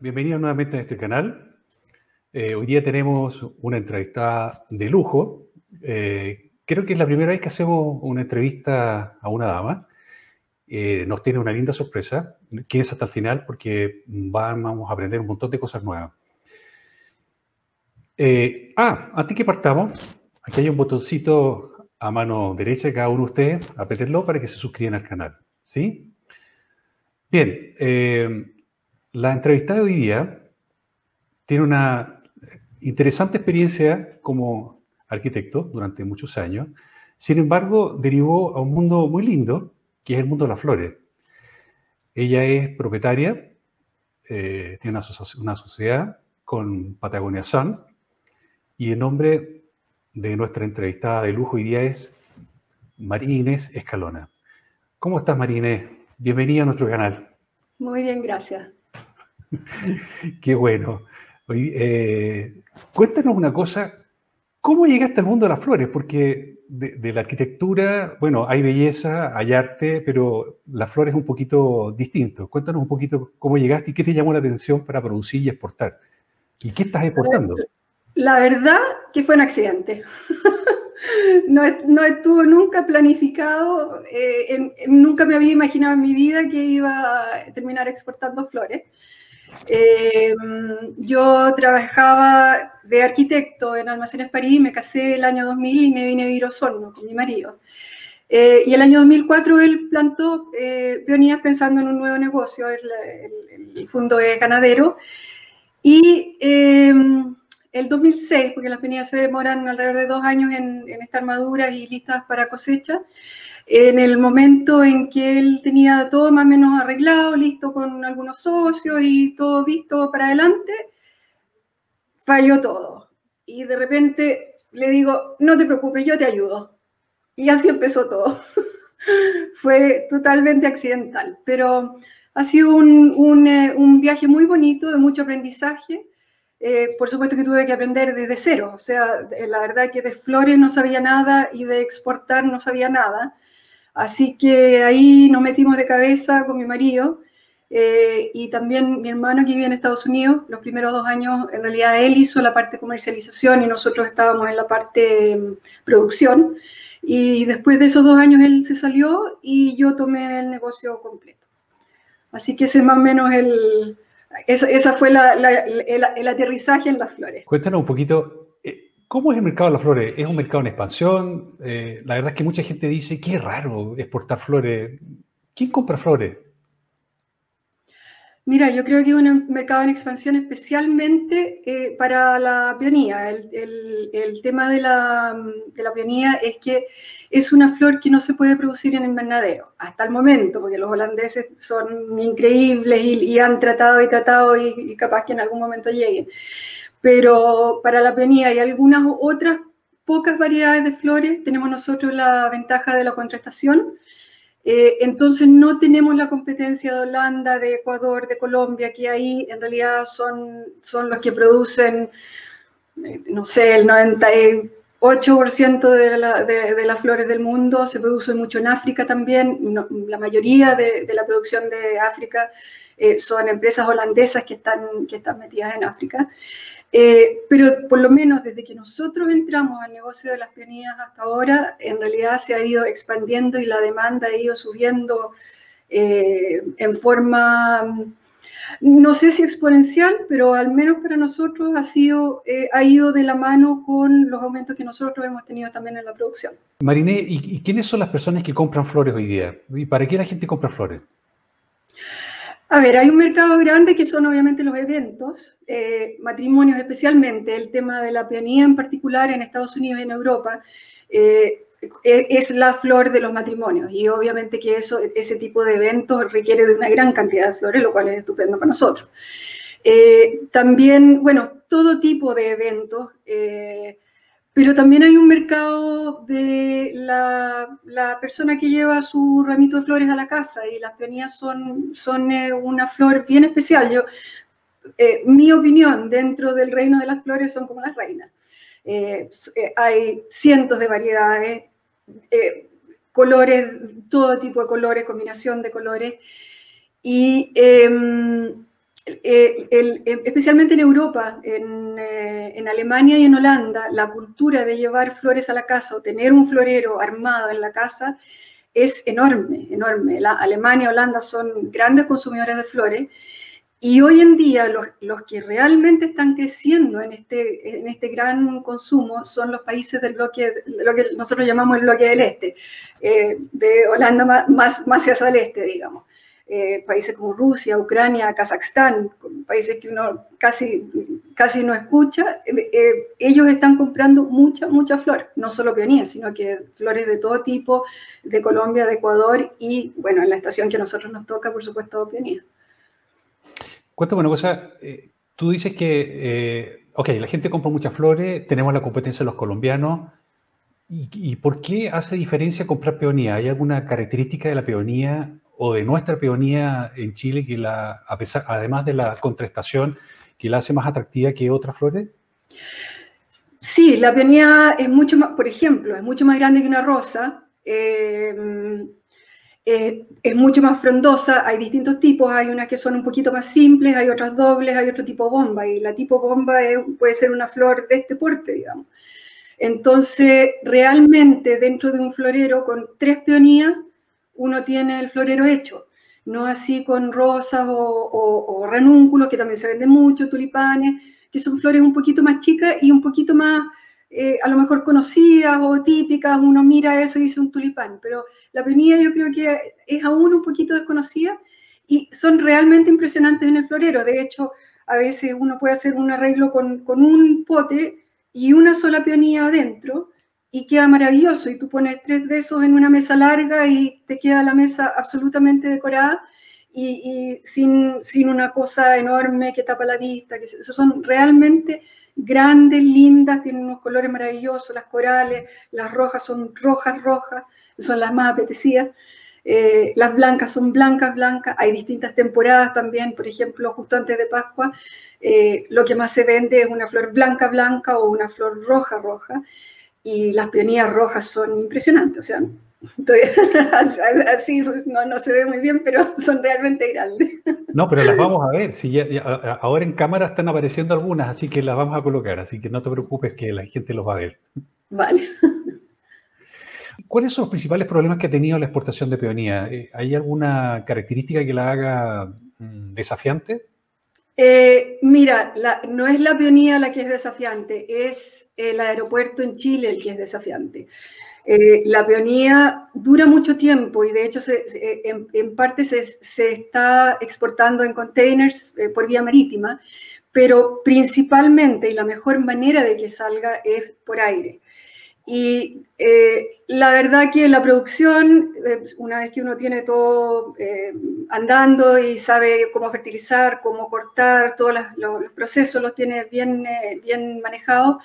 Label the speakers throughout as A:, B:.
A: Bienvenidos nuevamente a este canal. Eh, hoy día tenemos una entrevista de lujo. Eh, creo que es la primera vez que hacemos una entrevista a una dama. Eh, nos tiene una linda sorpresa. Quédense hasta el final porque vamos a aprender un montón de cosas nuevas. ah, antes que partamos, aquí hay un botoncito a mano derecha de cada uno de ustedes. Apretenlo para que se suscriban al canal. ¿Sí? Bien. La entrevista de hoy día tiene una interesante experiencia como arquitecto durante muchos años. Sin embargo, derivó a un mundo muy lindo, que es el mundo de las flores. Ella es propietaria, eh, tiene una, sociedad con Patagonia Sun, y el nombre de nuestra entrevistada de lujo hoy día es Marínez Escalona. ¿Cómo estás, Marínez? Bienvenida a nuestro canal.
B: Muy bien, gracias.
A: Qué bueno. Eh, cuéntanos una cosa, ¿cómo llegaste al mundo de las flores? Porque de, la arquitectura, bueno, hay belleza, hay arte, pero las flores es un poquito distinto. Cuéntanos un poquito cómo llegaste y qué te llamó la atención para producir y exportar. ¿Y qué estás exportando?
B: La verdad que fue un accidente. no, estuvo nunca planificado, eh, nunca me había imaginado en mi vida que iba a terminar exportando flores. Eh, yo trabajaba de arquitecto en Almacenes París, me casé el año 2000 y me vine a vivir a Osorno con mi marido. Eh, y el año 2004 él plantó eh, peonías pensando en un nuevo negocio, el, fondo es ganadero. Y em, el 2006, porque las peonías se demoran alrededor de dos años en, en estar maduras y listas para cosecha, en el momento en que él tenía todo más o menos arreglado, listo con algunos socios y todo visto para adelante, falló todo. Y de repente le digo, no te preocupes, yo te ayudo. Y así empezó todo. Fue totalmente accidental, pero ha sido un, eh, viaje muy bonito, de mucho aprendizaje. Eh, por supuesto que tuve que aprender desde cero, o sea, la verdad que de flores no sabía nada y de exportar no sabía nada. Así que ahí nos metimos de cabeza con mi marido eh, y también mi hermano que vive en Estados Unidos. Los primeros dos años, en realidad, él hizo la parte comercialización y nosotros estábamos en la parte mm, producción. Y después de esos dos años él se salió y yo tomé el negocio completo. Así que ese es más o menos el, esa, fue el, aterrizaje en las flores.
A: Cuéntanos un poquito ¿Cómo es el mercado de las flores? ¿Es un mercado en expansión? Eh, la verdad es que mucha gente dice, qué raro exportar flores. ¿Quién compra flores?
B: Mira, yo creo que es un mercado en expansión especialmente eh, para la peonía. El, tema de la, de peonía es que es una flor que no se puede producir en invernadero, hasta el momento, porque los holandeses son increíbles y, han tratado y tratado y capaz que en algún momento lleguen pero para la peonía y algunas otras pocas variedades de flores tenemos nosotros la ventaja de la contrastación. Eh, entonces no tenemos la competencia de Holanda, de Ecuador, de Colombia, que ahí en realidad son, son los que producen, eh, no sé, el 98% de, la, de, las flores del mundo, se produce mucho en África también, la mayoría de, la producción de África eh, son empresas holandesas que están, que están metidas en África. Eh, pero por lo menos desde que nosotros entramos al negocio de las peonías hasta ahora, en realidad se ha ido expandiendo y la demanda ha ido subiendo eh, en forma No sé si exponencial, pero al menos para nosotros ha, sido, eh, ha ido de la mano con los aumentos que nosotros hemos tenido también en la producción.
A: Mariné, ¿y, quiénes son las personas que compran flores hoy día? ¿Y para qué la gente compra flores?
B: A ver, hay un mercado grande que son obviamente los eventos, eh, matrimonios especialmente, el tema de la peonía en particular en Estados Unidos y en Europa. Eh, e, es la flor de los matrimonios y obviamente que eso, ese tipo de eventos requiere de una gran cantidad de flores, lo cual es estupendo para nosotros. Eh, también, bueno, todo tipo de eventos, eh, pero también hay un mercado de la, la, persona que lleva su ramito de flores a la casa y las peonías son, son eh, una flor bien especial. Yo, mi opinión dentro del reino de las flores son como las reinas. Eh, hay cientos de variedades, eh, colores, todo tipo de colores, combinación de colores. Y em, eh, especialmente en Europa, en, en, Alemania y en Holanda, la cultura de llevar flores a la casa o tener un florero armado en la casa es enorme, enorme. La, Alemania y Holanda son grandes consumidores de flores y hoy en día los, los, que realmente están creciendo en este, en este gran consumo son los países del bloque, lo que nosotros llamamos el bloque del este, eh, de Holanda más, más hacia el este, digamos. Eh, países como Rusia, Ucrania, Kazajstán, países que uno casi, casi no escucha, eh, ellos están comprando mucha, mucha flor, no solo peonías, sino que flores de todo tipo, de Colombia, de Ecuador y, bueno, en la estación que a nosotros nos toca, por supuesto, peonías.
A: Cuéntame una cosa, eh, tú dices que, eh, ok, la gente compra muchas flores, tenemos la competencia de los colombianos, ¿Y, por qué hace diferencia comprar peonía? ¿Hay alguna característica de la peonía o de nuestra peonía en Chile que la, a pesar, además de la contrastación, que la hace más atractiva que otras flores?
B: Sí, la peonía es mucho más, por ejemplo, es mucho más grande que una rosa. Eh, eh, es mucho más frondosa, hay distintos tipos, hay unas que son un poquito más simples, hay otras dobles, hay otro tipo bomba, y la tipo bomba puede ser una flor de este porte, digamos. Entonces, realmente dentro de un florero con tres peonías, uno tiene el florero hecho, no así con rosas o, o ranúnculos, que también se venden mucho, tulipanes, que son flores un poquito más chicas y un poquito más eh, a lo mejor conocidas o típicas, uno mira eso y dice un tulipán, pero la peonía yo creo que es aún un poquito desconocida y son realmente impresionantes en el florero. De hecho, a veces uno puede hacer un arreglo con, con un pote y una sola peonía adentro y queda maravilloso. Y tú pones tres de esos en una mesa larga y te queda la mesa absolutamente decorada y, sin, sin, una cosa enorme que tapa la vista. Que eso son realmente grandes, lindas, tienen unos colores maravillosos, las corales, las rojas son rojas, rojas, son las más apetecidas. Eh, las blancas son blancas, blancas. Hay distintas temporadas también, por ejemplo, justo antes de Pascua, eh, lo que más se vende es una flor blanca, blanca o una flor roja, roja. Y las peonías rojas son impresionantes, o sea, así no, se ve muy bien, pero son realmente grandes.
A: No, pero las vamos a ver. Si ahora en cámara están apareciendo algunas, así que las vamos a colocar. Así que no te preocupes que la gente los va a ver.
B: Vale.
A: ¿Cuáles son los principales problemas que ha tenido la exportación de peonía? Eh, ¿Hay alguna característica que la haga mm, desafiante?
B: Eh, mira, no es la peonía la que es desafiante, es el aeropuerto en Chile el que es desafiante. Eh, la peonía dura mucho tiempo y de hecho en, parte se, está exportando en containers eh, por vía marítima, pero principalmente y la mejor manera de que salga es por aire. Y eh, la verdad que la producción, una vez que uno tiene todo andando y sabe cómo fertilizar, cómo cortar, todos los, procesos los tiene bien, bien manejados,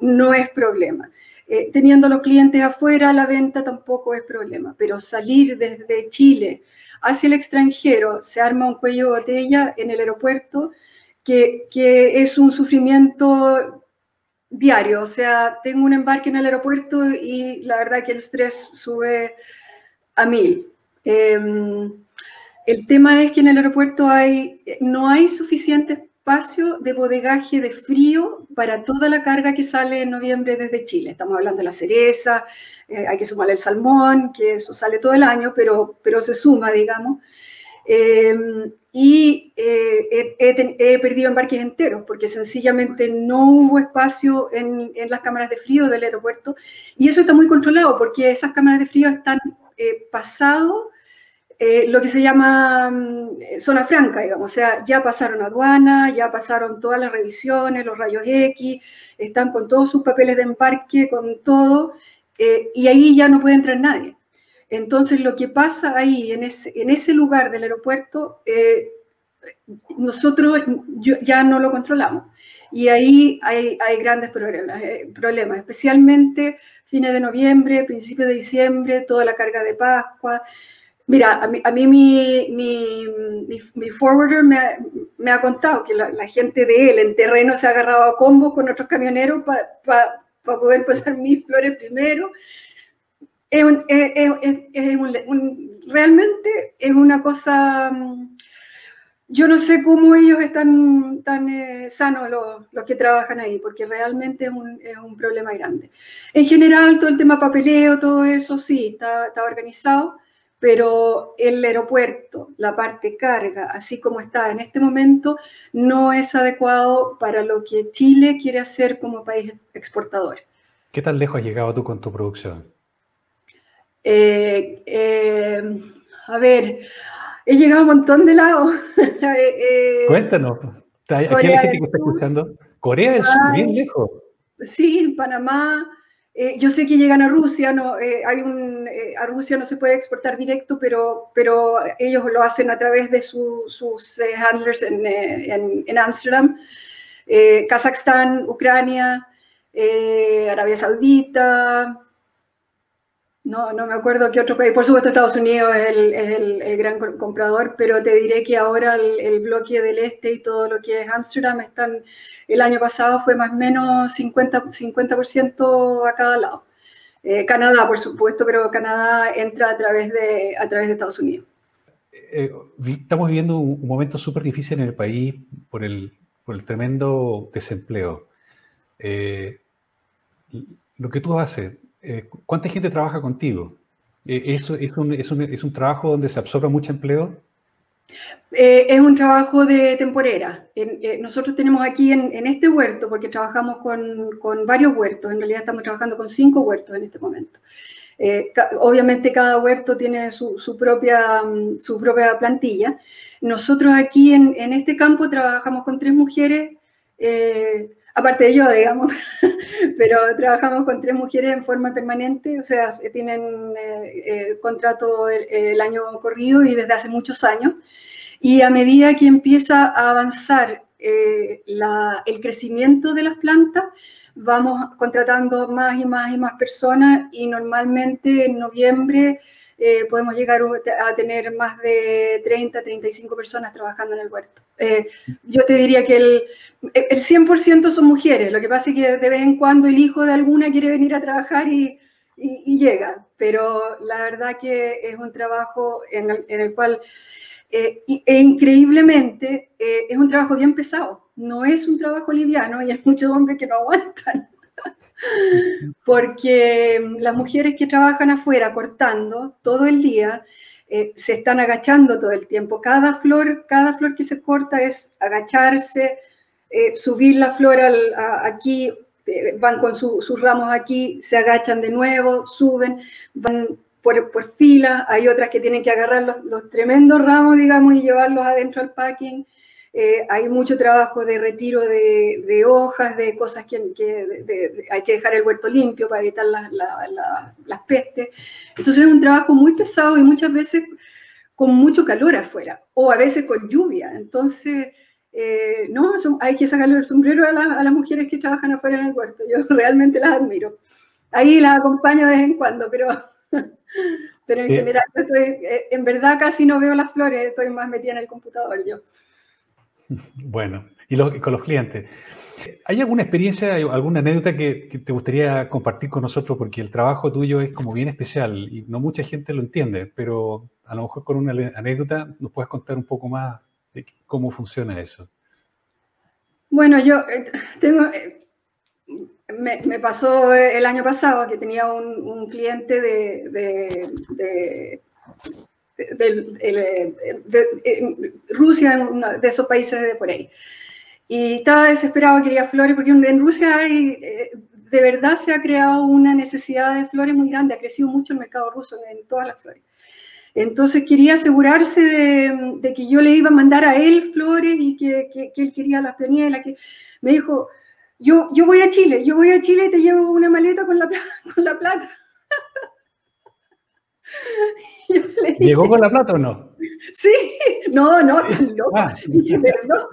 B: no es problema. Eh, teniendo los clientes afuera, la venta tampoco es problema, pero salir desde Chile hacia el extranjero, se arma un cuello de botella en el aeropuerto que, que es un sufrimiento diario, o sea, tengo un embarque en el aeropuerto y la verdad que el estrés sube a mil. Em, el tema es que en el aeropuerto hay, no hay suficientes espacio de bodegaje de frío para toda la carga que sale en noviembre desde Chile. Estamos hablando de la cereza, eh, hay que sumarle el salmón, que eso sale todo el año, pero, pero se suma, digamos. Em, y eh, he, perdido embarques enteros porque sencillamente no hubo espacio en, las cámaras de frío del aeropuerto y eso está muy controlado porque esas cámaras de frío están eh, pasado eh, lo que se llama mm, zona franca, digamos, o sea, ya pasaron aduana, ya pasaron todas las revisiones, los rayos X, están con todos sus papeles de embarque, con todo, y ahí ya no puede entrar nadie. Entonces, lo que pasa ahí, en ese, lugar del aeropuerto, eh, nosotros ya no lo controlamos. Y ahí hay, grandes problemas, eh, problemas, especialmente fines de noviembre, principios de diciembre, toda la carga de Pascua. Mira, a mí, mi, forwarder me ha, contado que la, gente de él en terreno se ha agarrado a combo con otros camioneros para poder pasar mis flores primero es realmente es una cosa, mm, yo no sé cómo ellos están tan eh, sanos los, que trabajan ahí, porque realmente es un, problema grande. En general, todo el tema papeleo, todo eso sí, está, organizado, pero el aeropuerto, la parte carga, así como está en este momento, no es adecuado para lo que Chile quiere hacer como país exportador.
A: ¿Qué tan lejos has llegado tú con tu producción?
B: Eh, eh, a ver, he llegado a un montón de lados.
A: Eh, Cuéntanos, ¿hay gente que está escuchando? Corea es bien lejos.
B: Sí, Panamá. yo sé que llegan a Rusia, no, hay un, a Rusia no se puede exportar directo, pero, pero ellos lo hacen a través de sus handlers en Ámsterdam. Kazajstán, Ucrania, Arabia Saudita, no, no me acuerdo qué otro país. Por supuesto, Estados Unidos es el, gran comprador, pero te diré que ahora el, bloque del este y todo lo que es Amsterdam están. El año pasado fue más o menos 50%, 50 a cada lado. Eh, Canadá, por supuesto, pero Canadá entra a través de, Estados Unidos.
A: Eh, estamos viviendo un, momento súper difícil en el país por el, tremendo desempleo. Eh, lo que tú haces, eh, ¿cuánta gente trabaja contigo? Eh, ¿Es, es, un, es, un, ¿Es, un, trabajo donde se absorbe mucho empleo?
B: Eh, es un trabajo de temporera. nosotros tenemos aquí en, este huerto, porque trabajamos con, varios huertos, en realidad estamos trabajando con cinco huertos en este momento. obviamente cada huerto tiene su, propia, mm, su propia plantilla. Nosotros aquí en, este campo trabajamos con tres mujeres aparte de yo, digamos, pero trabajamos con tres mujeres en forma permanente, o sea, tienen eh, eh, contrato el, año corrido y desde hace muchos años. Y a medida que empieza a avanzar eh, el crecimiento de las plantas, vamos contratando más y más y más personas y normalmente en noviembre eh, podemos llegar a tener más de 30, 35 personas trabajando en el huerto. Eh, yo te diría que el, el 100% son mujeres, lo que pasa es que de vez en cuando el hijo de alguna quiere venir a trabajar y, y, llega, pero la verdad que es un trabajo en el, en el cual, eh, e increíblemente, es un trabajo bien pesado, no es un trabajo liviano y hay muchos hombres que no aguantan porque las mujeres que trabajan afuera cortando todo el día eh, se están agachando todo el tiempo. Cada flor, cada flor que se corta es agacharse, eh, subir la flor aquí, eh, van con sus ramos aquí, se agachan de nuevo, suben, van por, por fila. Hay otras que tienen que agarrar los, los tremendos ramos, digamos, y llevarlos adentro al packing. Eh, hay mucho trabajo de retiro de, hojas, de cosas que, hay que dejar el huerto limpio para evitar las pestes. Entonces es un trabajo muy pesado y muchas veces con mucho calor afuera o a veces con lluvia. Entonces, eh, no, hay que sacarle el sombrero a, las mujeres que trabajan afuera en el huerto. Yo realmente las admiro. Ahí las acompaño de vez en cuando, pero, pero en general, eh, en verdad casi no veo las flores, estoy más metida en el computador yo.
A: Bueno, y, con los clientes. ¿Hay alguna experiencia, alguna anécdota que, te gustaría compartir con nosotros? Porque el trabajo tuyo es como bien especial y no mucha gente lo entiende, pero a lo mejor con una anécdota nos puedes contar un poco más de cómo funciona eso.
B: Bueno, yo eh, tengo, eh, me, pasó el año pasado que tenía un, cliente de, Rusia, de esos países de por ahí. Y estaba desesperado, quería flores, porque en Rusia hay, de verdad se ha creado una necesidad de flores muy grande, ha crecido mucho el mercado ruso en todas las flores. Entonces quería asegurarse de, que yo le iba a mandar a él flores y que, él quería las peonielas. Que... Me dijo, yo, yo voy a Chile, yo voy a Chile y te llevo una maleta con la, con la plata.
A: ¿Llegó con la plata o no?
B: Sí, no, no, tan loco. Ah. perdón,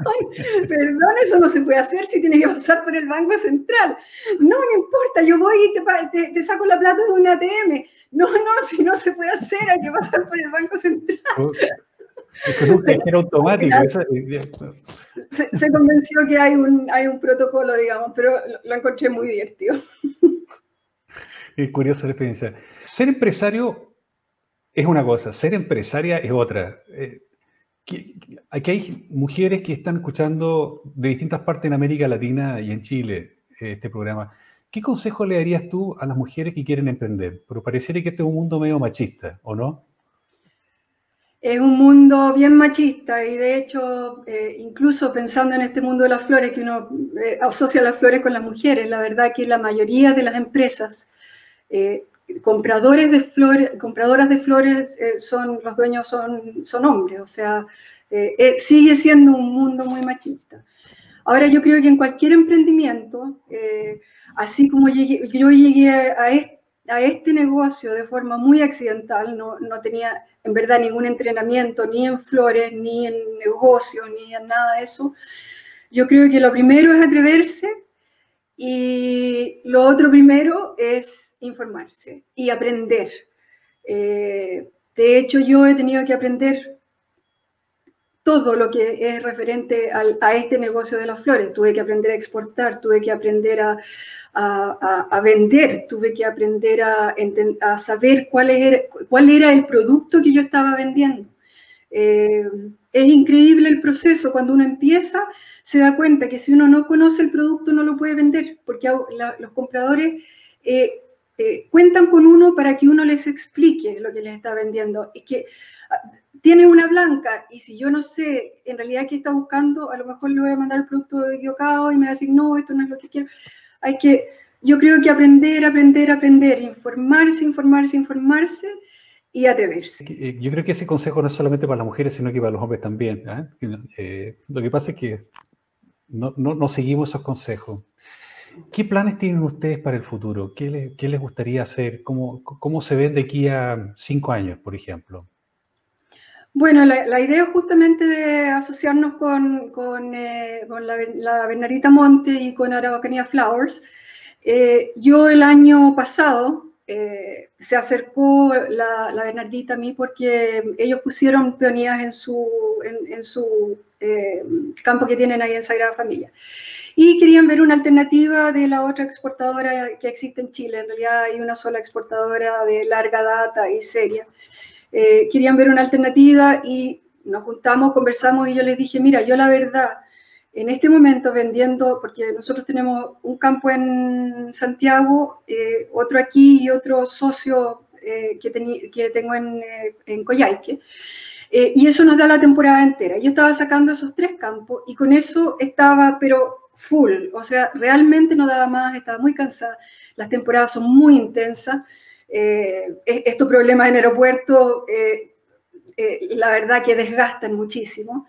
B: perdón, eso no se puede hacer si tiene que pasar por el Banco Central. No, no importa, yo voy y te, te, saco la plata de un ATM. No, no, si no se puede hacer, hay que pasar por el Banco Central.
A: Es un cajero automático.
B: Se, se, convenció que hay un, hay un protocolo, digamos, pero lo, lo encontré muy divertido.
A: Es curiosa la experiencia. Ser empresario es una cosa, ser empresaria es otra. Eh, aquí hay mujeres que están escuchando de distintas partes en América Latina y en Chile eh, este programa. ¿Qué consejo le darías tú a las mujeres que quieren emprender? Pero pareciera que este es un mundo medio machista, ¿o no?
B: Es un mundo bien machista y de hecho, eh, incluso pensando en este mundo de las flores, que uno asocia las flores con las mujeres, la verdad que la mayoría de las empresas compradores de flores, compradoras de flores eh, son, los dueños son, son hombres, o sea, eh, eh, sigue siendo un mundo muy machista. Ahora yo creo que en cualquier emprendimiento, así como yo llegué a, este, negocio de forma muy accidental, no, no, tenía en verdad ningún entrenamiento ni en flores, ni en negocios, ni en nada de eso, yo creo que lo primero es atreverse y lo otro primero es informarse y aprender. Eh, de hecho, yo he tenido que aprender todo lo que es referente a este negocio de las flores. Tuve que aprender a exportar, tuve que aprender a, vender, tuve que aprender a, saber cuál era, cuál era el producto que yo estaba vendiendo. Eh, es increíble el proceso. Cuando uno empieza, se da cuenta que si uno no conoce el producto, no lo puede vender, porque los compradores eh, eh, cuentan con uno para que uno les explique lo que les está vendiendo. Es que ah, tiene una blanca y si yo no sé en realidad qué está buscando, a lo mejor le voy a mandar el producto equivocado y me va a decir, no, esto no es lo que quiero. Hay que, yo creo que aprender, aprender, aprender, informarse, informarse, informarse y atreverse.
A: Eh, yo creo que ese consejo no es solamente para las mujeres, sino que para los hombres también. ¿eh? lo que pasa es que no, no, seguimos esos consejos. ¿Qué planes tienen ustedes para el futuro? ¿Qué, qué les gustaría hacer? ¿Cómo, ¿Cómo, se ven de aquí a cinco años, por ejemplo?
B: Bueno, la, la idea justamente de asociarnos con, con, eh, con la, la, Bernardita Monte y con Araucanía Flowers. yo el año pasado eh, se acercó la, Bernardita a mí porque ellos pusieron peonías en su, en, su eh, campo que tienen ahí en Sagrada Familia. Y querían ver una alternativa de la otra exportadora que existe en Chile. En realidad hay una sola exportadora de larga data y seria. Eh, querían ver una alternativa y nos juntamos, conversamos y yo les dije, mira, yo la verdad en este momento vendiendo, porque nosotros tenemos un campo en Santiago, eh, otro aquí y otro socio eh, que, que, tengo en, eh, en Coyhaique, y eso nos da la temporada entera. Yo estaba sacando esos tres campos y con eso estaba, pero full, o sea, realmente no daba más, estaba muy cansada, las temporadas son muy intensas, e-, estos problemas en aeropuerto, la verdad que desgastan muchísimo.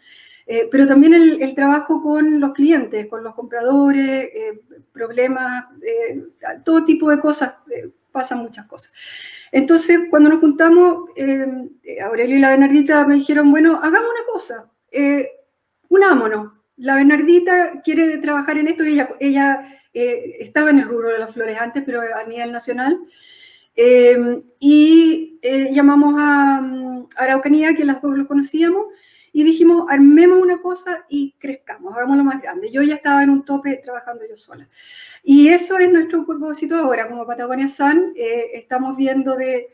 B: Eh, pero también el, trabajo con los clientes, con los compradores, eh, problemas, eh, todo tipo de cosas, pasan muchas cosas. Entonces, cuando nos juntamos, Aurelio y la Bernardita me dijeron, bueno, hagamos una cosa, unámonos. La Bernardita quiere trabajar en esto, ella, ella estaba en el rubro de las flores antes, pero a nivel nacional. Y llamamos a, a Araucanía, que las dos lo conocíamos, y dijimos, armemos una cosa y crezcamos, hagámoslo más grande. Yo ya estaba en un tope trabajando yo sola. Y eso es nuestro propósito ahora, como Patagonia Sun, eh, estamos viendo de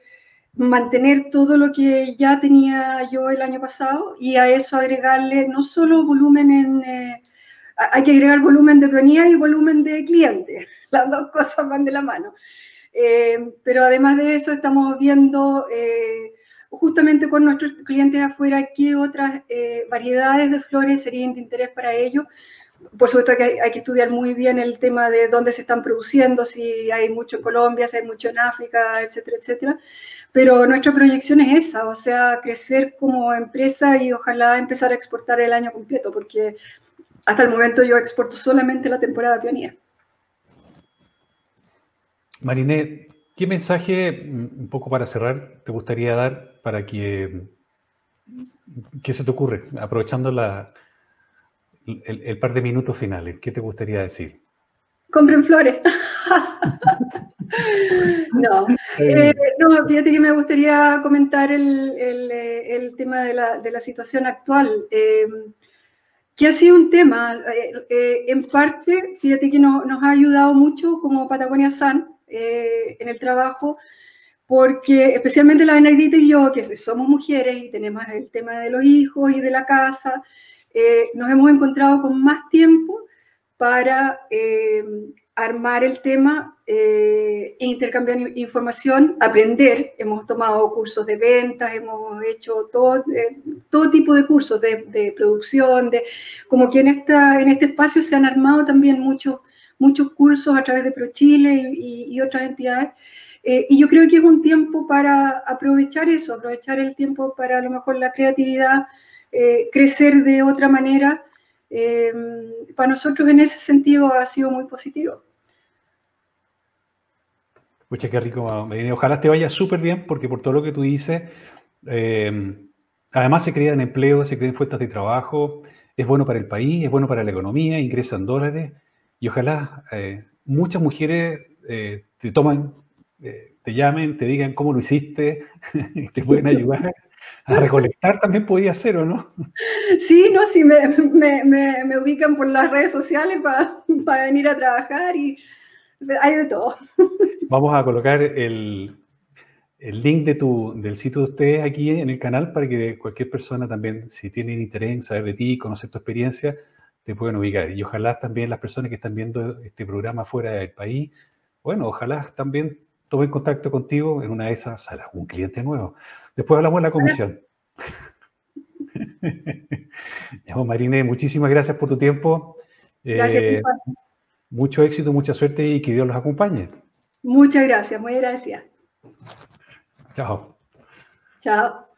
B: mantener todo lo que ya tenía yo el año pasado y a eso agregarle no solo volumen en... Eh, hay que agregar volumen de peonía y volumen de clientes. Las dos cosas van de la mano. Eh, pero además de eso estamos viendo justamente con nuestros clientes afuera qué otras eh, variedades de flores serían de interés para ellos. Por supuesto que hay, que estudiar muy bien el tema de dónde se están produciendo, si hay mucho en Colombia, si hay mucho en África, etcétera, etcétera. Pero nuestra proyección es esa, o sea, crecer como empresa y ojalá empezar a exportar el año completo, porque hasta el momento yo exporto solamente la temporada pionera.
A: Mariné, ¿qué mensaje, un poco para cerrar, te gustaría dar para que, qué se te ocurre, aprovechando la, el, par de minutos finales, ¿qué te gustaría decir?
B: Compren flores. no. Eh, no, fíjate que me gustaría comentar el, el, tema de la, de la, situación actual. Eh, que ha sido un tema, eh, eh, en parte, fíjate que nos ha ayudado mucho como Patagonia San eh, en el trabajo, porque especialmente la Benedita y yo, que somos mujeres y tenemos el tema de los hijos y de la casa, nos hemos encontrado con más tiempo para armar el tema, eh, intercambiar información, aprender. Hemos tomado cursos de ventas, hemos hecho todo, eh, todo tipo de cursos de, producción, de, como que en, esta, en este espacio se han armado también muchos, muchos cursos a través de ProChile y, y, otras entidades. Eh, y yo creo que es un tiempo para aprovechar eso, aprovechar el tiempo para a lo mejor la creatividad, eh, crecer de otra manera eh, para nosotros en ese sentido ha sido muy positivo.
A: Qué rico, Ojalá te vaya súper bien, porque por todo lo que tú dices, además se crean empleos, se crean fuentes de trabajo, es bueno para el país, es bueno para la economía, ingresan dólares, y ojalá eh, muchas mujeres te toman, te llamen, te digan cómo lo hiciste, te pueden ayudar a recolectar también podía ser, ¿o no?
B: Sí, no, sí, me, me, me, ubican por las redes sociales para venir a trabajar y hay de todo.
A: Vamos a colocar el, el link de tu, del sitio de ustedes aquí en el canal para que cualquier persona también, si tienen interés en saber de ti, conocer tu experiencia, te puedan ubicar. Y ojalá también las personas que están viendo este programa fuera del país, bueno, ojalá también tomen contacto contigo en una de esas salas, un cliente nuevo. Después hablamos de la comisión. ya, Marine, muchísimas gracias por tu tiempo.
B: Gracias. Eh,
A: mucho éxito, mucha suerte y que Dios los acompañe.
B: Muchas gracias, muy gracias.
A: Chao.
B: Chao.